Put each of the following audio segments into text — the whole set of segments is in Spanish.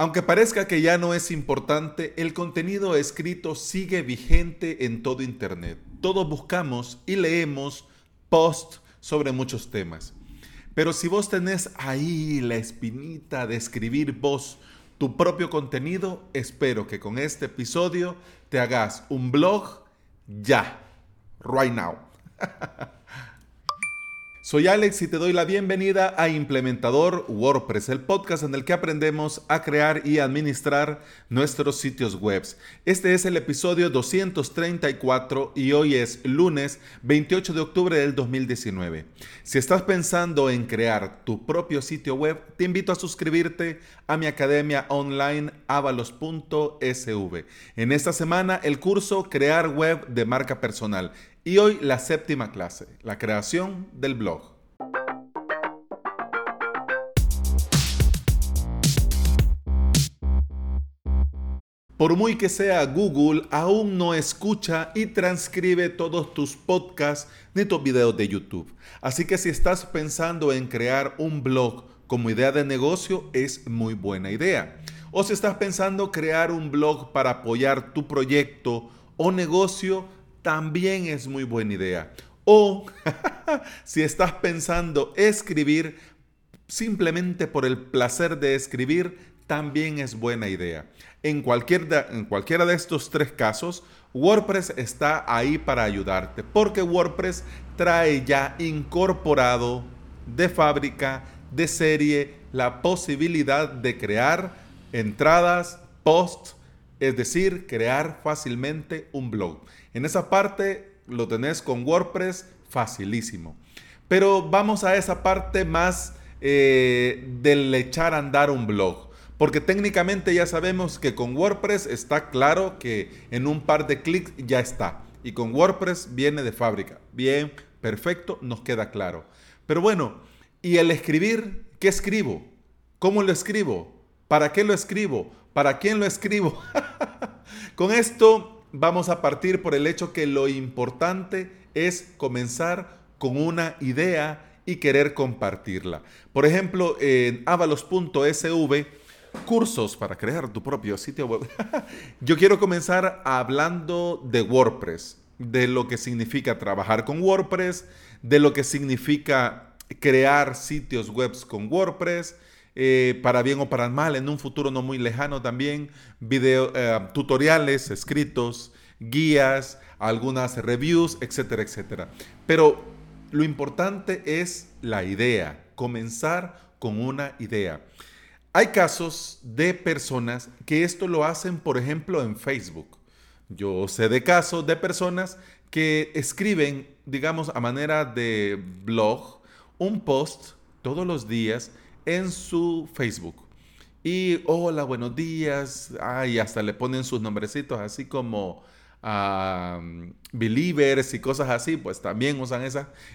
Aunque parezca que ya no es importante, el contenido escrito sigue vigente en todo Internet. Todos buscamos y leemos posts sobre muchos temas. Pero si vos tenés ahí la espinita de escribir vos tu propio contenido, espero que con este episodio te hagas un blog ya, right now. Soy Alex y te doy la bienvenida a Implementador WordPress, el podcast en el que aprendemos a crear y administrar nuestros sitios web. Este es el episodio 234 y hoy es lunes 28 de octubre del 2019. Si estás pensando en crear tu propio sitio web, te invito a suscribirte a mi academia online avalos.sv. En esta semana el curso Crear web de marca personal y hoy la séptima clase, la creación del blog. Por muy que sea Google, aún no escucha y transcribe todos tus podcasts ni tus videos de YouTube. Así que si estás pensando en crear un blog como idea de negocio, es muy buena idea. O si estás pensando crear un blog para apoyar tu proyecto o negocio, también es muy buena idea. O si estás pensando escribir simplemente por el placer de escribir, también es buena idea. En, cualquier en cualquiera de estos tres casos, WordPress está ahí para ayudarte, porque WordPress trae ya incorporado de fábrica, de serie, la posibilidad de crear entradas, posts, es decir, crear fácilmente un blog. En esa parte lo tenés con WordPress facilísimo. Pero vamos a esa parte más eh, del echar a andar un blog. Porque técnicamente ya sabemos que con WordPress está claro que en un par de clics ya está. Y con WordPress viene de fábrica. Bien, perfecto, nos queda claro. Pero bueno, ¿y el escribir? ¿Qué escribo? ¿Cómo lo escribo? ¿Para qué lo escribo? ¿Para quién lo escribo? Con esto vamos a partir por el hecho que lo importante es comenzar con una idea y querer compartirla. Por ejemplo, en avalos.sv, cursos para crear tu propio sitio web. Yo quiero comenzar hablando de WordPress, de lo que significa trabajar con WordPress, de lo que significa crear sitios web con WordPress, eh, para bien o para mal, en un futuro no muy lejano también, video, eh, tutoriales escritos, guías, algunas reviews, etcétera, etcétera. Pero lo importante es la idea, comenzar con una idea. Hay casos de personas que esto lo hacen, por ejemplo, en Facebook. Yo sé de casos de personas que escriben, digamos, a manera de blog, un post todos los días en su Facebook. Y hola, buenos días. Ay, hasta le ponen sus nombrecitos así como believers y cosas así. Pues también usan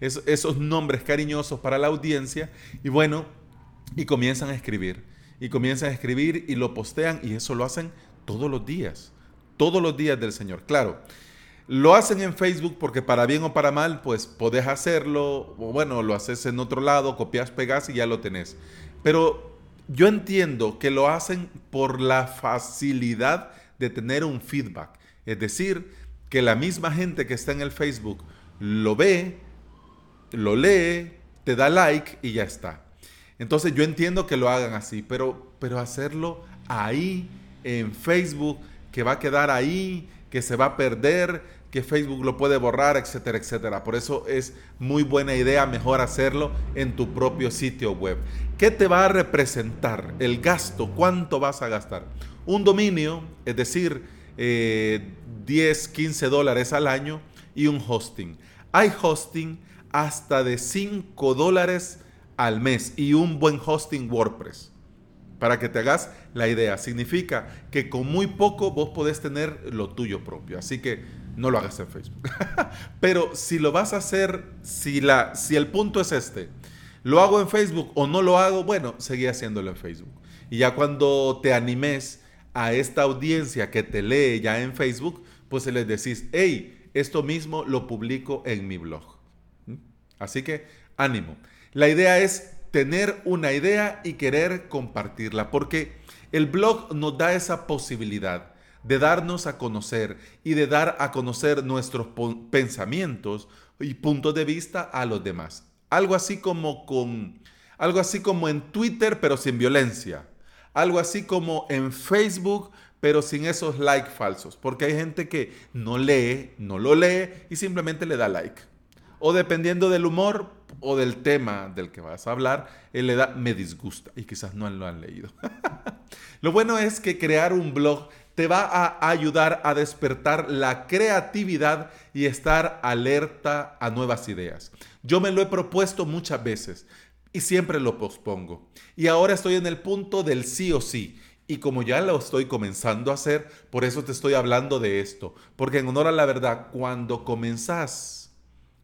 esos nombres cariñosos para la audiencia. Y bueno, y comienzan a escribir. Y comienzan a escribir y lo postean. Y eso lo hacen todos los días. Todos los días del Señor. Claro. Lo hacen en Facebook porque para bien o para mal, pues podés hacerlo, o bueno, lo haces en otro lado, copias, pegas y ya lo tenés. Pero yo entiendo que lo hacen por la facilidad de tener un feedback. Es decir, que la misma gente que está en el Facebook lo ve, lo lee, te da like y ya está. Entonces yo entiendo que lo hagan así, pero, pero hacerlo ahí en Facebook, que va a quedar ahí, que se va a perder, que Facebook lo puede borrar, etcétera, etcétera. Por eso es muy buena idea mejor hacerlo en tu propio sitio web. ¿Qué te va a representar el gasto? ¿Cuánto vas a gastar? Un dominio, es decir, 10, eh, 15 dólares al año y un hosting. Hay hosting hasta de 5 dólares al mes y un buen hosting WordPress. Para que te hagas la idea, significa que con muy poco vos podés tener lo tuyo propio. Así que no lo hagas en Facebook. Pero si lo vas a hacer, si, la, si el punto es este, lo hago en Facebook o no lo hago, bueno, seguí haciéndolo en Facebook. Y ya cuando te animes a esta audiencia que te lee ya en Facebook, pues les decís, hey, esto mismo lo publico en mi blog. ¿Mm? Así que ánimo. La idea es tener una idea y querer compartirla, porque el blog nos da esa posibilidad de darnos a conocer y de dar a conocer nuestros pensamientos y puntos de vista a los demás. Algo así como con algo así como en Twitter pero sin violencia. Algo así como en Facebook pero sin esos likes falsos, porque hay gente que no lee, no lo lee y simplemente le da like. O dependiendo del humor o del tema del que vas a hablar, él le da me disgusta y quizás no lo han leído. lo bueno es que crear un blog te va a ayudar a despertar la creatividad y estar alerta a nuevas ideas. Yo me lo he propuesto muchas veces y siempre lo pospongo. Y ahora estoy en el punto del sí o sí. Y como ya lo estoy comenzando a hacer, por eso te estoy hablando de esto. Porque en honor a la verdad, cuando comenzás,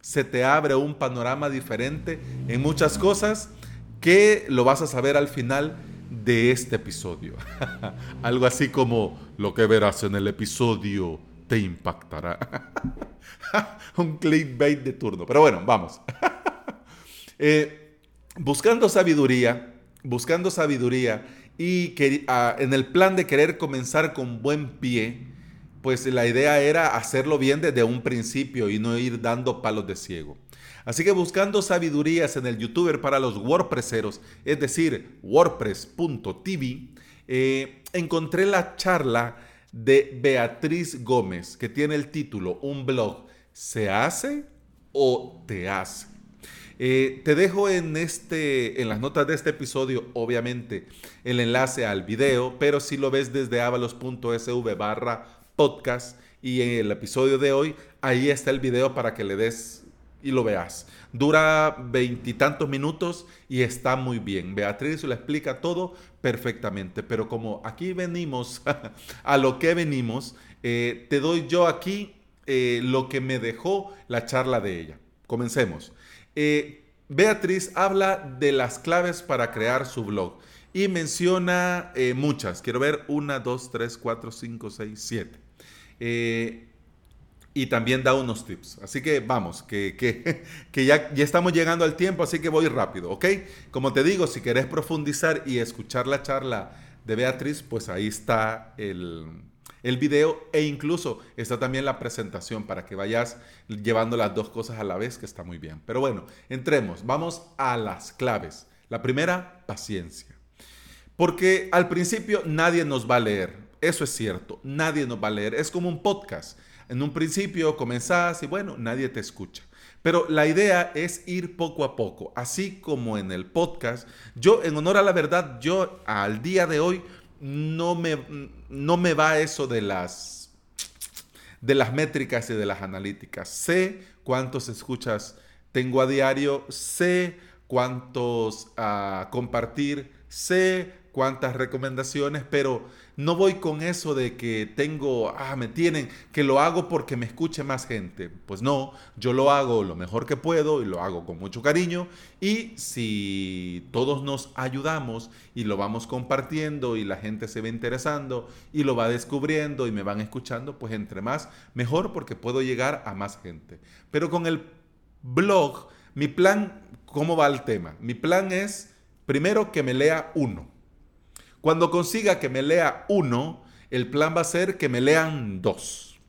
se te abre un panorama diferente en muchas cosas que lo vas a saber al final de este episodio. Algo así como lo que verás en el episodio te impactará. Un clickbait de turno. Pero bueno, vamos. Eh, buscando sabiduría, buscando sabiduría y que, ah, en el plan de querer comenzar con buen pie, pues la idea era hacerlo bien desde un principio y no ir dando palos de ciego. Así que buscando sabidurías en el youtuber para los WordPresseros, es decir, wordpress.tv, eh, encontré la charla de Beatriz Gómez, que tiene el título, un blog, ¿se hace o te hace? Eh, te dejo en, este, en las notas de este episodio, obviamente, el enlace al video, pero si lo ves desde avalos.sv barra podcast y en el episodio de hoy, ahí está el video para que le des y lo veas. Dura veintitantos minutos y está muy bien. Beatriz lo explica todo perfectamente, pero como aquí venimos a lo que venimos, eh, te doy yo aquí eh, lo que me dejó la charla de ella. Comencemos. Eh, Beatriz habla de las claves para crear su blog y menciona muchas. Quiero ver una, dos, tres, cuatro, cinco, seis, siete y también da unos tips. Así que vamos, que, que, ya, ya, estamos llegando al tiempo, así que voy rápido, ¿ok? Como te digo, si querés profundizar y escuchar la charla de Beatriz, pues ahí está el, el video e incluso está también la presentación para que vayas llevando las dos cosas a la vez, que está muy bien. Pero bueno, entremos, vamos a las claves. La primera, paciencia. Porque al principio nadie nos va a leer, eso es cierto, nadie nos va a leer, es como un podcast en un principio comenzás y bueno, nadie te escucha. Pero la idea es ir poco a poco, así como en el podcast. Yo, en honor a la verdad, yo al día de hoy no me, no me va eso de las, de las métricas y de las analíticas. Sé cuántos escuchas tengo a diario, sé cuántos a compartir, sé cuántas recomendaciones, pero no voy con eso de que tengo, ah, me tienen, que lo hago porque me escuche más gente. Pues no, yo lo hago lo mejor que puedo y lo hago con mucho cariño. Y si todos nos ayudamos y lo vamos compartiendo y la gente se va interesando y lo va descubriendo y me van escuchando, pues entre más, mejor porque puedo llegar a más gente. Pero con el blog, mi plan, ¿cómo va el tema? Mi plan es, primero, que me lea uno cuando consiga que me lea uno, el plan va a ser que me lean dos.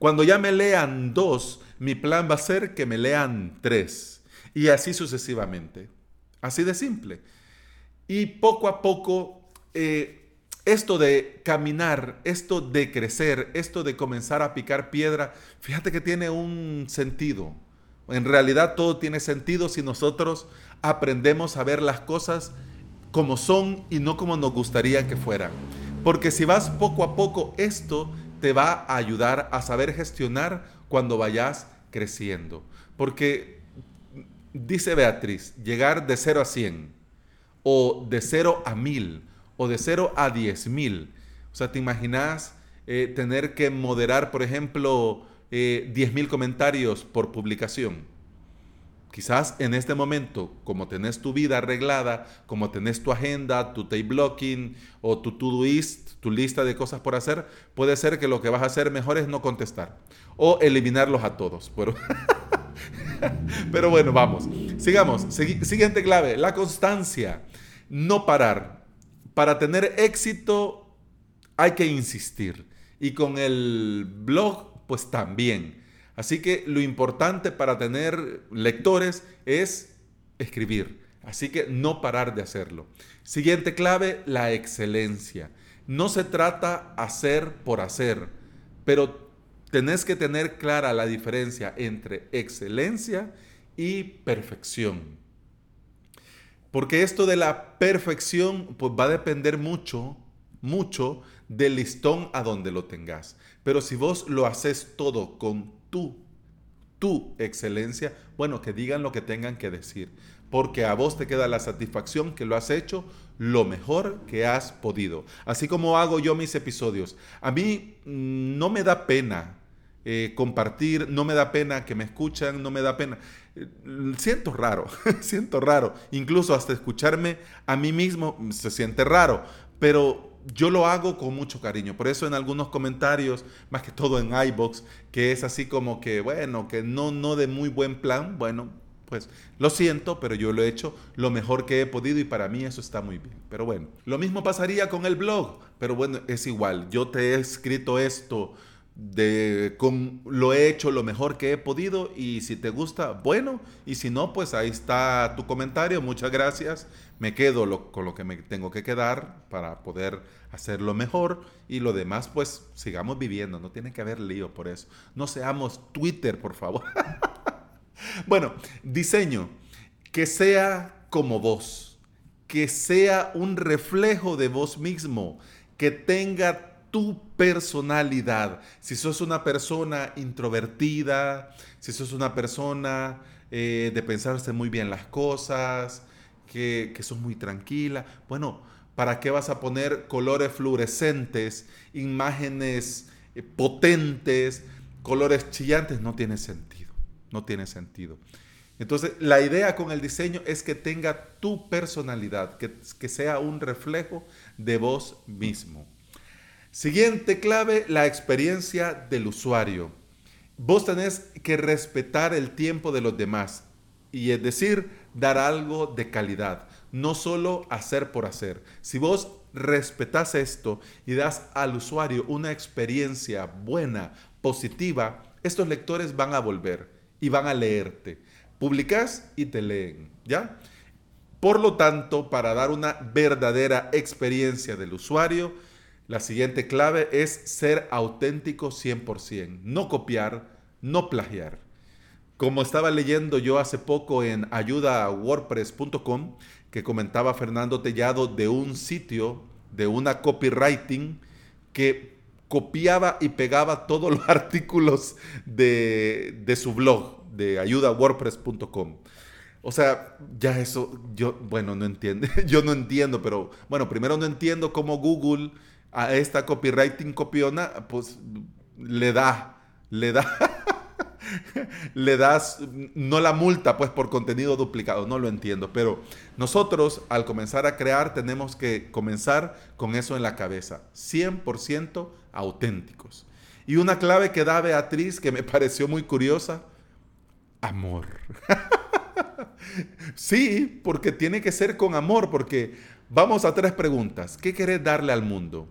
Cuando ya me lean dos, mi plan va a ser que me lean tres. Y así sucesivamente. Así de simple. Y poco a poco, eh, esto de caminar, esto de crecer, esto de comenzar a picar piedra, fíjate que tiene un sentido. En realidad todo tiene sentido si nosotros aprendemos a ver las cosas como son y no como nos gustaría que fueran. Porque si vas poco a poco, esto te va a ayudar a saber gestionar cuando vayas creciendo. Porque dice Beatriz, llegar de 0 a 100 o de 0 a 1000 o de 0 a 10 mil. O sea, ¿te imaginas eh, tener que moderar, por ejemplo, eh, 10 mil comentarios por publicación? Quizás en este momento, como tenés tu vida arreglada, como tenés tu agenda, tu tape blocking o tu to-do-list, tu lista de cosas por hacer, puede ser que lo que vas a hacer mejor es no contestar o eliminarlos a todos. Pero, pero bueno, vamos. Sigamos. siguiente clave, la constancia. No parar. Para tener éxito hay que insistir. Y con el blog, pues también. Así que lo importante para tener lectores es escribir. Así que no parar de hacerlo. Siguiente clave, la excelencia. No se trata hacer por hacer, pero tenés que tener clara la diferencia entre excelencia y perfección. Porque esto de la perfección pues va a depender mucho, mucho del listón a donde lo tengas. Pero si vos lo haces todo con tu, tu excelencia, bueno, que digan lo que tengan que decir. Porque a vos te queda la satisfacción que lo has hecho lo mejor que has podido. Así como hago yo mis episodios. A mí mm, no me da pena eh, compartir, no me da pena que me escuchan, no me da pena. Eh, siento raro, siento raro. Incluso hasta escucharme a mí mismo se siente raro, pero yo lo hago con mucho cariño. Por eso en algunos comentarios, más que todo en iBox, que es así como que, bueno, que no, no de muy buen plan, bueno, pues lo siento, pero yo lo he hecho lo mejor que he podido y para mí eso está muy bien. Pero bueno, lo mismo pasaría con el blog, pero bueno, es igual. Yo te he escrito esto de con, lo he hecho lo mejor que he podido y si te gusta, bueno, y si no, pues ahí está tu comentario, muchas gracias, me quedo con lo que me tengo que quedar para poder hacerlo mejor y lo demás pues sigamos viviendo, no tiene que haber lío por eso, no seamos Twitter, por favor. bueno, diseño, que sea como vos, que sea un reflejo de vos mismo, que tenga tu personalidad. Si sos una persona introvertida, si sos una persona eh, de pensarse muy bien las cosas, que, que sos muy tranquila, bueno, ¿para qué vas a poner colores fluorescentes, imágenes eh, potentes, colores chillantes? No tiene sentido, no tiene sentido. Entonces, la idea con el diseño es que tenga tu personalidad, que, que sea un reflejo de vos mismo. Siguiente clave, la experiencia del usuario. Vos tenés que respetar el tiempo de los demás y es decir, dar algo de calidad, no solo hacer por hacer. Si vos respetas esto y das al usuario una experiencia buena, positiva, estos lectores van a volver y van a leerte. Publicás y te leen, ¿ya? Por lo tanto, para dar una verdadera experiencia del usuario, la siguiente clave es ser auténtico 100%, no copiar, no plagiar. Como estaba leyendo yo hace poco en ayudawordpress.com, que comentaba Fernando Tellado de un sitio, de una copywriting, que copiaba y pegaba todos los artículos de, de su blog, de ayudawordpress.com. O sea, ya eso, yo, bueno, no entiendo, yo no entiendo, pero bueno, primero no entiendo cómo Google a esta copywriting copiona, pues le da, le da, le das, no la multa pues por contenido duplicado, no lo entiendo, pero nosotros al comenzar a crear tenemos que comenzar con eso en la cabeza, 100% auténticos. Y una clave que da Beatriz que me pareció muy curiosa, amor. sí, porque tiene que ser con amor, porque vamos a tres preguntas. ¿Qué querés darle al mundo?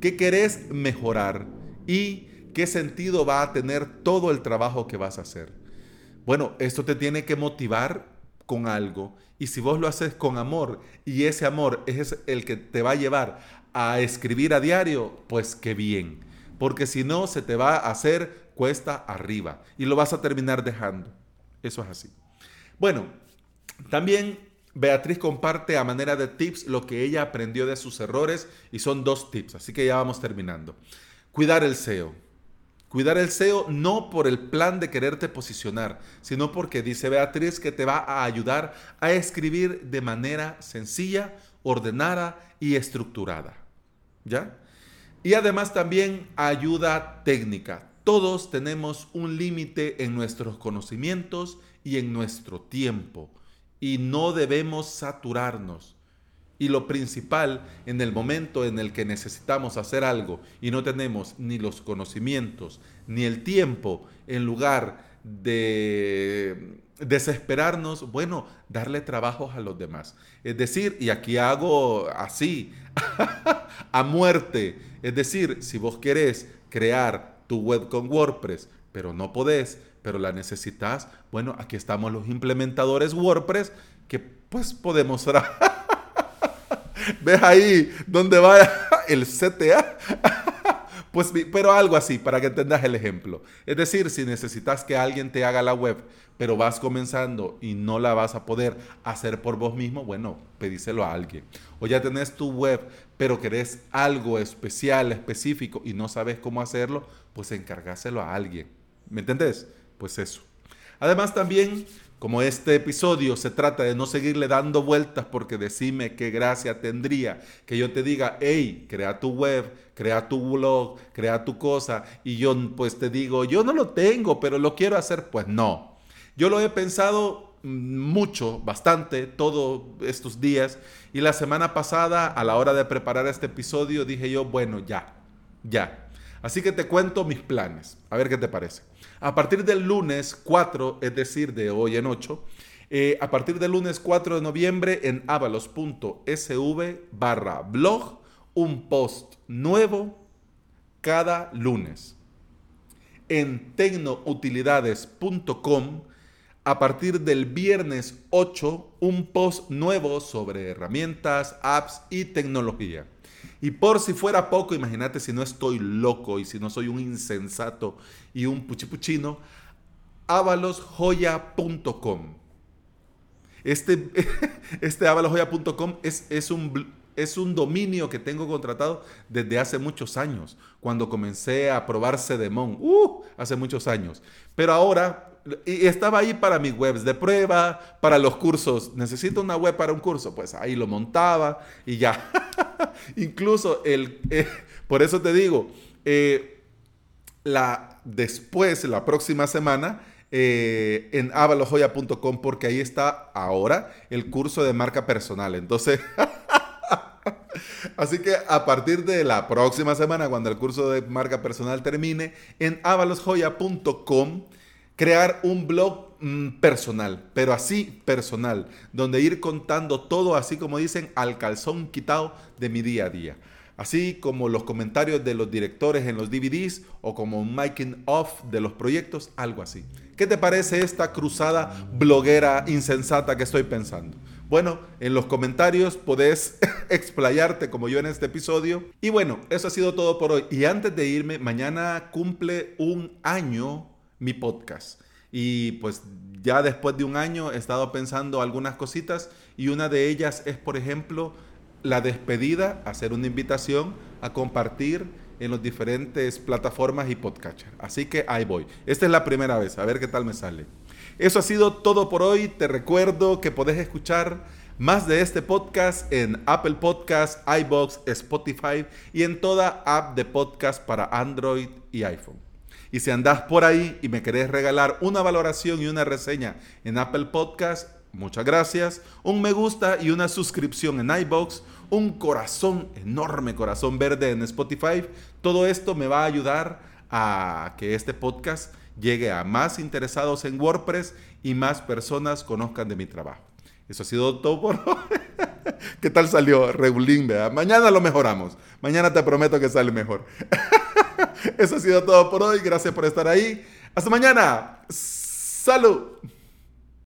¿Qué querés mejorar? ¿Y qué sentido va a tener todo el trabajo que vas a hacer? Bueno, esto te tiene que motivar con algo. Y si vos lo haces con amor y ese amor es el que te va a llevar a escribir a diario, pues qué bien. Porque si no, se te va a hacer cuesta arriba y lo vas a terminar dejando. Eso es así. Bueno, también Beatriz comparte a manera de tips lo que ella aprendió de sus errores y son dos tips, así que ya vamos terminando. Cuidar el SEO. Cuidar el SEO no por el plan de quererte posicionar, sino porque dice Beatriz que te va a ayudar a escribir de manera sencilla, ordenada y estructurada. ¿Ya? Y además también ayuda técnica. Todos tenemos un límite en nuestros conocimientos y en nuestro tiempo y no debemos saturarnos. Y lo principal, en el momento en el que necesitamos hacer algo y no tenemos ni los conocimientos ni el tiempo, en lugar de desesperarnos, bueno, darle trabajos a los demás. Es decir, y aquí hago así, a muerte. Es decir, si vos querés crear tu web con WordPress, pero no podés, pero la necesitas, bueno, aquí estamos los implementadores WordPress que pues podemos... ¿Ves ahí donde va el CTA? Pues, pero algo así, para que entendas el ejemplo. Es decir, si necesitas que alguien te haga la web, pero vas comenzando y no la vas a poder hacer por vos mismo, bueno, pedíselo a alguien. O ya tenés tu web, pero querés algo especial, específico y no sabes cómo hacerlo, pues encargáselo a alguien. ¿Me entendés? Pues eso. Además también como este episodio se trata de no seguirle dando vueltas porque decime qué gracia tendría que yo te diga, hey, crea tu web, crea tu blog, crea tu cosa, y yo pues te digo, yo no lo tengo, pero lo quiero hacer, pues no. Yo lo he pensado mucho, bastante, todos estos días, y la semana pasada, a la hora de preparar este episodio, dije yo, bueno, ya, ya. Así que te cuento mis planes, a ver qué te parece. A partir del lunes 4, es decir, de hoy en 8, eh, a partir del lunes 4 de noviembre en avalos.sv barra blog, un post nuevo cada lunes. En tecnoutilidades.com, a partir del viernes 8, un post nuevo sobre herramientas, apps y tecnología. Y por si fuera poco, imagínate si no estoy loco y si no soy un insensato y un puchipuchino, avalosjoya.com. Este, este avalosjoya.com es, es, un, es un dominio que tengo contratado desde hace muchos años, cuando comencé a probar Cedemon, uh, hace muchos años. Pero ahora y estaba ahí para mis webs de prueba, para los cursos. Necesito una web para un curso, pues ahí lo montaba y ya. Incluso el, eh, por eso te digo, eh, la, después, la próxima semana, eh, en avalojoya.com, porque ahí está ahora el curso de marca personal. Entonces, así que a partir de la próxima semana, cuando el curso de marca personal termine, en avalosjoya.com crear un blog mm, personal, pero así personal, donde ir contando todo, así como dicen, al calzón quitado de mi día a día. Así como los comentarios de los directores en los DVDs o como un making of de los proyectos, algo así. ¿Qué te parece esta cruzada bloguera insensata que estoy pensando? Bueno, en los comentarios podés explayarte como yo en este episodio. Y bueno, eso ha sido todo por hoy. Y antes de irme, mañana cumple un año mi podcast. Y pues ya después de un año he estado pensando algunas cositas y una de ellas es, por ejemplo, la despedida, hacer una invitación a compartir en las diferentes plataformas y podcatcher. Así que ahí voy. Esta es la primera vez, a ver qué tal me sale. Eso ha sido todo por hoy. Te recuerdo que podés escuchar más de este podcast en Apple Podcast, iBox, Spotify y en toda app de podcast para Android y iPhone. Y si andás por ahí y me querés regalar una valoración y una reseña en Apple Podcast, muchas gracias. Un me gusta y una suscripción en iBox, un corazón, enorme corazón verde en Spotify. Todo esto me va a ayudar a que este podcast llegue a más interesados en WordPress y más personas conozcan de mi trabajo. Eso ha sido todo por hoy. ¿Qué tal salió? Regulín, ¿verdad? Mañana lo mejoramos. Mañana te prometo que sale mejor. Eso ha sido todo por hoy. Gracias por estar ahí. Hasta mañana. Salud.